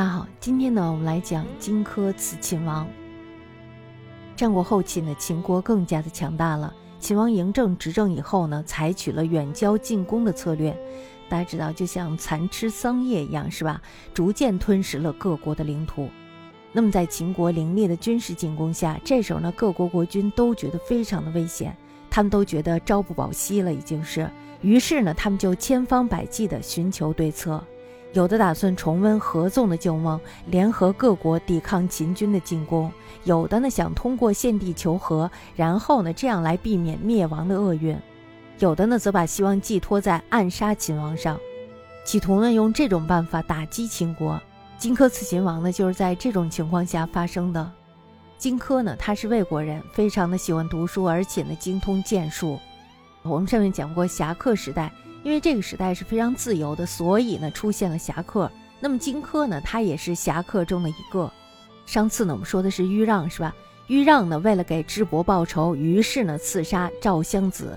大家好，今天呢，我们来讲荆轲刺秦王。战国后期呢，秦国更加的强大了。秦王嬴政执政以后呢，采取了远交近攻的策略。大家知道，就像蚕吃桑叶一样，是吧？逐渐吞食了各国的领土。那么在秦国凌厉的军事进攻下，这时候呢，各国国君都觉得非常的危险，他们都觉得朝不保夕了，已经是。于是呢，他们就千方百计地寻求对策。有的打算重温合纵的旧梦，联合各国抵抗秦军的进攻；有的呢想通过献地求和，然后呢这样来避免灭亡的厄运；有的呢则把希望寄托在暗杀秦王上，企图呢用这种办法打击秦国。荆轲刺秦王呢就是在这种情况下发生的。荆轲呢他是魏国人，非常的喜欢读书，而且呢精通剑术。我们上面讲过侠客时代。因为这个时代是非常自由的，所以呢出现了侠客。那么荆轲呢，他也是侠客中的一个。上次呢我们说的是豫让，是吧？豫让呢为了给智伯报仇，于是呢刺杀赵襄子。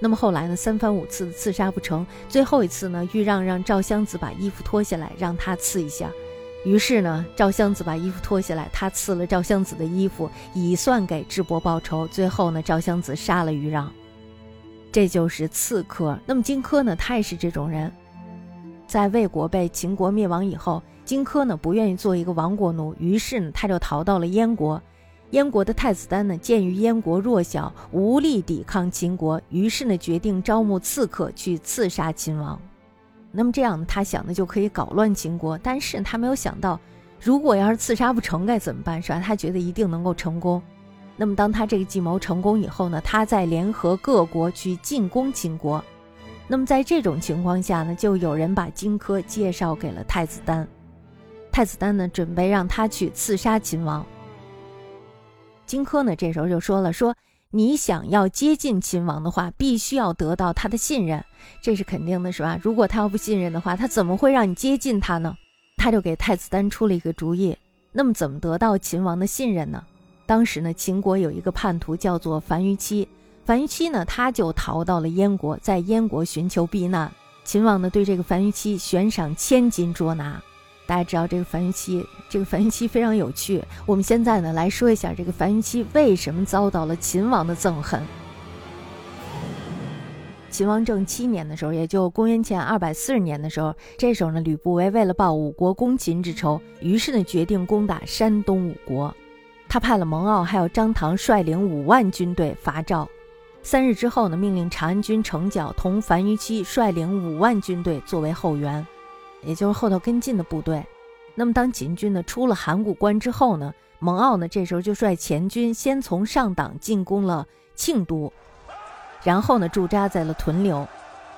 那么后来呢三番五次的刺杀不成，最后一次呢豫让让赵襄子把衣服脱下来，让他刺一下。于是呢赵襄子把衣服脱下来，他刺了赵襄子的衣服，以算给智伯报仇。最后呢赵襄子杀了豫让。这就是刺客。那么荆轲呢？他也是这种人。在魏国被秦国灭亡以后，荆轲呢不愿意做一个亡国奴，于是呢他就逃到了燕国。燕国的太子丹呢，鉴于燕国弱小，无力抵抗秦国，于是呢决定招募刺客去刺杀秦王。那么这样他想的就可以搞乱秦国。但是他没有想到，如果要是刺杀不成该怎么办？是吧？他觉得一定能够成功。那么，当他这个计谋成功以后呢，他再联合各国去进攻秦国。那么，在这种情况下呢，就有人把荆轲介绍给了太子丹。太子丹呢，准备让他去刺杀秦王。荆轲呢，这时候就说了：“说你想要接近秦王的话，必须要得到他的信任，这是肯定的，是吧？如果他要不信任的话，他怎么会让你接近他呢？”他就给太子丹出了一个主意。那么，怎么得到秦王的信任呢？当时呢，秦国有一个叛徒叫做樊於期，樊於期呢，他就逃到了燕国，在燕国寻求避难。秦王呢，对这个樊於期悬赏千金捉拿。大家知道这个樊於期，这个樊於期非常有趣。我们现在呢，来说一下这个樊於期为什么遭到了秦王的憎恨。秦王政七年的时候，也就公元前二百四十年的时候，这时候呢，吕不韦为了报五国攻秦之仇，于是呢，决定攻打山东五国。他派了蒙骜还有张唐率领五万军队伐赵，三日之后呢，命令长安军程角同樊於期率领五万军队作为后援，也就是后头跟进的部队。那么当秦军呢出了函谷关之后呢，蒙骜呢这时候就率前军先从上党进攻了庆都，然后呢驻扎在了屯留。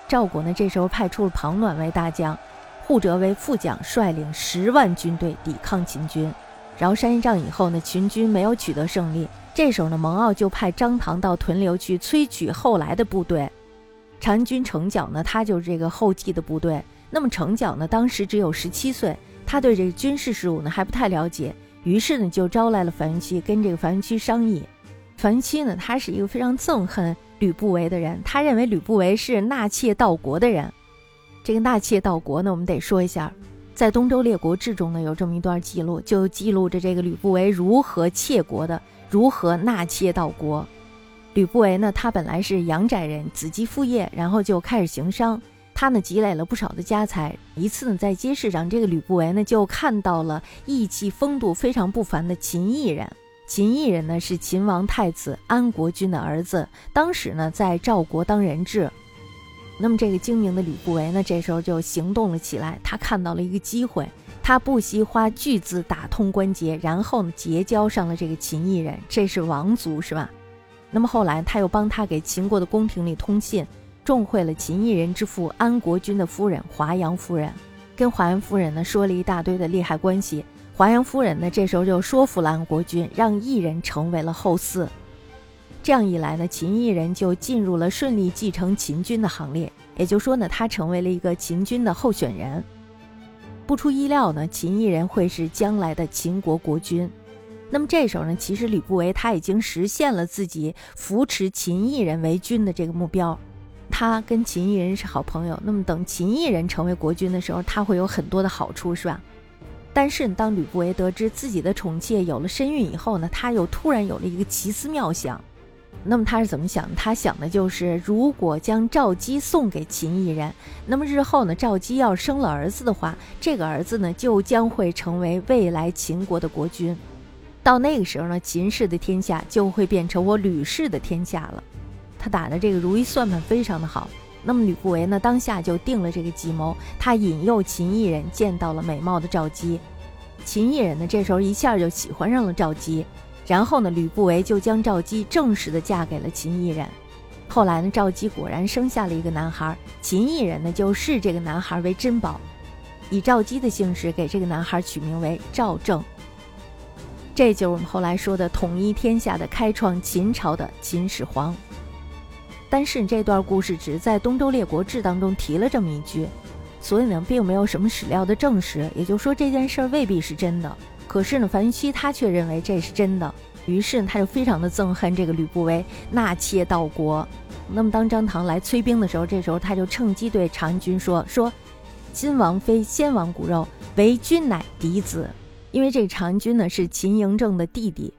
赵国呢这时候派出了庞暖为大将，护哲为副将，率领十万军队抵抗秦军。崂山一战以后呢，秦军没有取得胜利。这时候呢，蒙骜就派张唐到屯留去催取后来的部队。长安军程角呢，他就是这个后继的部队。那么程角呢，当时只有十七岁，他对这个军事事务呢还不太了解，于是呢就招来了樊於期，跟这个樊於期商议。樊於期呢，他是一个非常憎恨吕不韦的人，他认为吕不韦是纳妾盗国的人。这个纳妾盗国呢，我们得说一下。在《东周列国志》中呢，有这么一段记录，就记录着这个吕不韦如何窃国的，如何纳妾到国。吕不韦呢，他本来是阳翟人，子继父业，然后就开始行商。他呢，积累了不少的家财。一次呢，在街市上，这个吕不韦呢，就看到了意气风度非常不凡的秦异人。秦异人呢，是秦王太子安国君的儿子，当时呢，在赵国当人质。那么这个精明的吕不韦呢，这时候就行动了起来。他看到了一个机会，他不惜花巨资打通关节，然后呢结交上了这个秦异人，这是王族是吧？那么后来他又帮他给秦国的宫廷里通信，重会了秦异人之父安国君的夫人华阳夫人，跟华阳夫人呢说了一大堆的利害关系。华阳夫人呢这时候就说服了安国君，让异人成为了后嗣。这样一来呢，秦异人就进入了顺利继承秦军的行列。也就说呢，他成为了一个秦军的候选人。不出意料呢，秦异人会是将来的秦国国君。那么这时候呢，其实吕不韦他已经实现了自己扶持秦异人为君的这个目标。他跟秦异人是好朋友。那么等秦异人成为国君的时候，他会有很多的好处，是吧？但是当吕不韦得知自己的宠妾有了身孕以后呢，他又突然有了一个奇思妙想。那么他是怎么想？他想的就是，如果将赵姬送给秦异人，那么日后呢，赵姬要生了儿子的话，这个儿子呢就将会成为未来秦国的国君。到那个时候呢，秦氏的天下就会变成我吕氏的天下了。他打的这个如意算盘非常的好。那么吕不韦呢，当下就定了这个计谋，他引诱秦异人见到了美貌的赵姬。秦异人呢，这时候一下就喜欢上了赵姬。然后呢，吕不韦就将赵姬正式的嫁给了秦异人。后来呢，赵姬果然生下了一个男孩，秦异人呢就视这个男孩为珍宝，以赵姬的姓氏给这个男孩取名为赵正。这就是我们后来说的统一天下的、开创秦朝的秦始皇。但是这段故事只在《东周列国志》当中提了这么一句，所以呢，并没有什么史料的证实。也就是说，这件事儿未必是真的。可是呢，樊须他却认为这是真的，于是他就非常的憎恨这个吕不韦纳妾盗国。那么当张唐来催兵的时候，这时候他就趁机对长安君说：“说今王非先王骨肉，为君乃嫡子。因为这长安君呢是秦嬴政的弟弟，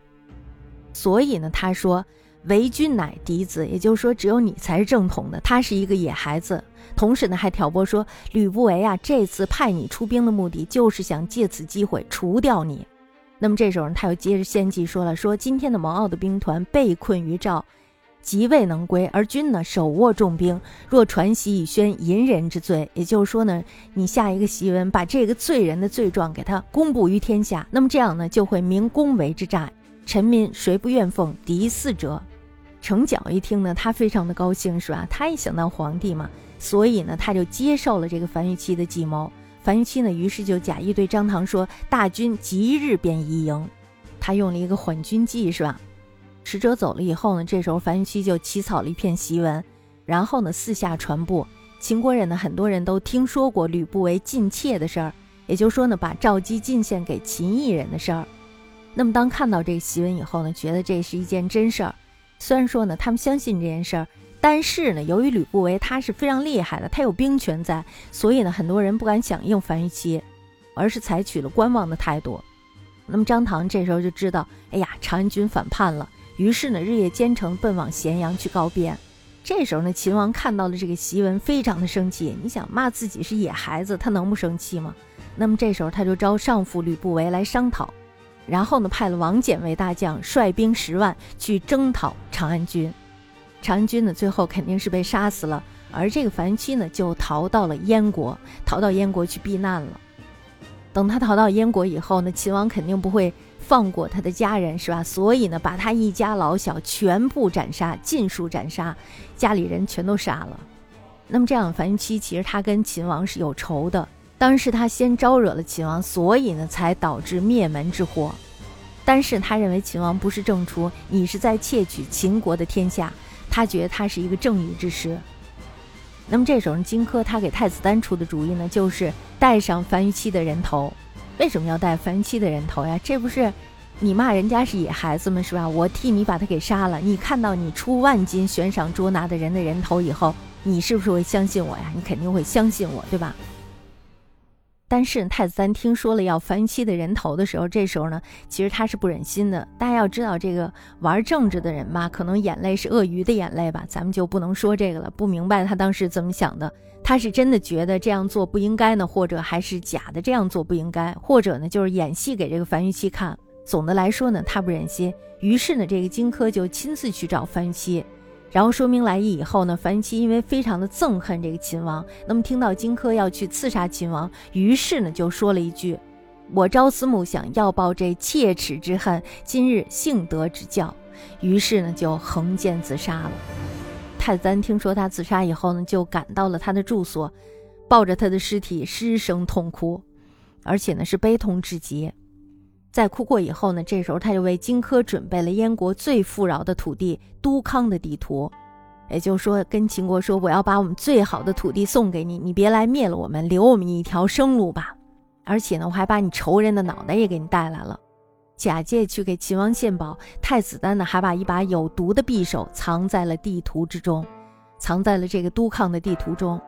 所以呢他说为君乃嫡子，也就是说只有你才是正统的，他是一个野孩子。”同时呢，还挑拨说吕不韦啊，这次派你出兵的目的就是想借此机会除掉你。那么这时候呢，他又接着献计说了，说今天的蒙骜的兵团被困于赵，即未能归，而君呢手握重兵，若传檄以宣淫人之罪，也就是说呢，你下一个檄文，把这个罪人的罪状给他公布于天下，那么这样呢，就会明公为之诈，臣民谁不愿奉嫡嗣者？程角一听呢，他非常的高兴，是吧？他也想当皇帝嘛。所以呢，他就接受了这个樊於期的计谋。樊於期呢，于是就假意对张唐说：“大军即日便移营。”他用了一个缓军计，是吧？使者走了以后呢，这时候樊於期就起草了一篇檄文，然后呢，四下传布。秦国人呢，很多人都听说过吕不韦进妾的事儿，也就是说呢，把赵姬进献给秦异人的事儿。那么当看到这个檄文以后呢，觉得这是一件真事儿。虽然说呢，他们相信这件事儿。但是呢，由于吕不韦他是非常厉害的，他有兵权在，所以呢，很多人不敢响应樊於期，而是采取了观望的态度。那么张唐这时候就知道，哎呀，长安军反叛了，于是呢，日夜兼程奔往咸阳去告变。这时候呢，秦王看到了这个檄文，非常的生气。你想骂自己是野孩子，他能不生气吗？那么这时候他就招上父吕不韦来商讨，然后呢，派了王翦为大将，率兵十万去征讨长安军。长安军呢，最后肯定是被杀死了，而这个樊於期呢，就逃到了燕国，逃到燕国去避难了。等他逃到燕国以后呢，秦王肯定不会放过他的家人，是吧？所以呢，把他一家老小全部斩杀，尽数斩杀，家里人全都杀了。那么这样，樊於期其实他跟秦王是有仇的，当然是他先招惹了秦王，所以呢，才导致灭门之祸。但是他认为秦王不是正出，你是在窃取秦国的天下。他觉得他是一个正义之师。那么这时候，荆轲他给太子丹出的主意呢，就是带上樊於期的人头。为什么要带樊於期的人头呀？这不是你骂人家是野孩子吗？是吧？我替你把他给杀了。你看到你出万金悬赏捉拿的人的人头以后，你是不是会相信我呀？你肯定会相信我，对吧？但是太子丹听说了要樊於期的人头的时候，这时候呢，其实他是不忍心的。大家要知道，这个玩政治的人吧，可能眼泪是鳄鱼的眼泪吧，咱们就不能说这个了。不明白他当时怎么想的，他是真的觉得这样做不应该呢，或者还是假的这样做不应该，或者呢就是演戏给这个樊於期看。总的来说呢，他不忍心，于是呢，这个荆轲就亲自去找樊於期。然后说明来意以后呢，樊於期因为非常的憎恨这个秦王，那么听到荆轲要去刺杀秦王，于是呢就说了一句：“我朝思暮想要报这切齿之恨，今日幸得指教。”于是呢就横剑自杀了。太子丹听说他自杀以后呢，就赶到了他的住所，抱着他的尸体失声痛哭，而且呢是悲痛至极。在哭过以后呢，这时候他就为荆轲准备了燕国最富饶的土地都康的地图，也就是说跟秦国说，我要把我们最好的土地送给你，你别来灭了我们，留我们一条生路吧。而且呢，我还把你仇人的脑袋也给你带来了，假借去给秦王献宝。太子丹呢，还把一把有毒的匕首藏在了地图之中，藏在了这个都康的地图中。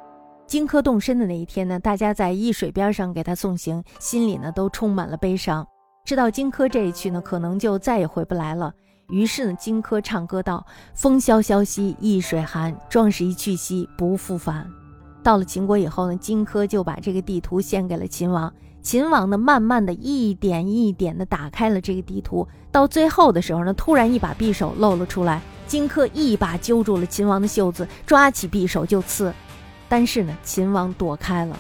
荆轲动身的那一天呢，大家在易水边上给他送行，心里呢都充满了悲伤。知道荆轲这一去呢，可能就再也回不来了。于是呢，荆轲唱歌道：“风萧萧兮易水寒，壮士一去兮不复返。”到了秦国以后呢，荆轲就把这个地图献给了秦王。秦王呢，慢慢的一点一点的打开了这个地图，到最后的时候呢，突然一把匕首露了出来，荆轲一把揪住了秦王的袖子，抓起匕首就刺。但是呢，秦王躲开了，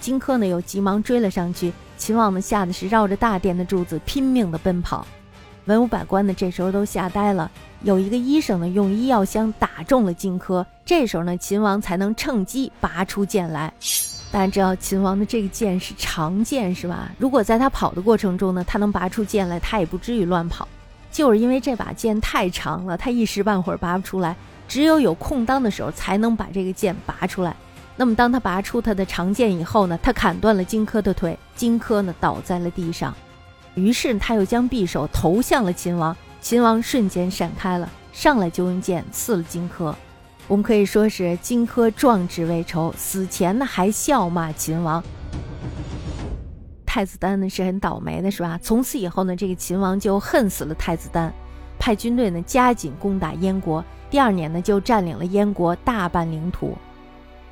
荆轲呢又急忙追了上去。秦王呢吓得是绕着大殿的柱子拼命的奔跑。文武百官呢这时候都吓呆了。有一个医生呢用医药箱打中了荆轲，这时候呢秦王才能趁机拔出剑来。大家知道秦王的这个剑是长剑是吧？如果在他跑的过程中呢，他能拔出剑来，他也不至于乱跑。就是因为这把剑太长了，他一时半会儿拔不出来。只有有空当的时候，才能把这个剑拔出来。那么，当他拔出他的长剑以后呢，他砍断了荆轲的腿，荆轲呢倒在了地上。于是他又将匕首投向了秦王，秦王瞬间闪开了，上来就用剑刺了荆轲。我们可以说是荆轲壮志未酬，死前呢还笑骂秦王。太子丹呢是很倒霉的，是吧？从此以后呢，这个秦王就恨死了太子丹，派军队呢加紧攻打燕国。第二年呢，就占领了燕国大半领土。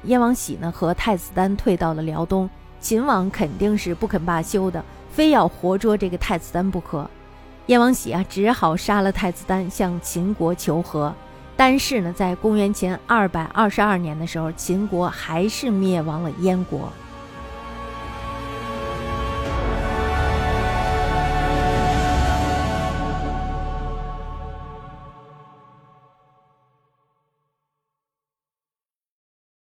燕王喜呢和太子丹退到了辽东，秦王肯定是不肯罢休的，非要活捉这个太子丹不可。燕王喜啊，只好杀了太子丹，向秦国求和。但是呢，在公元前二百二十二年的时候，秦国还是灭亡了燕国。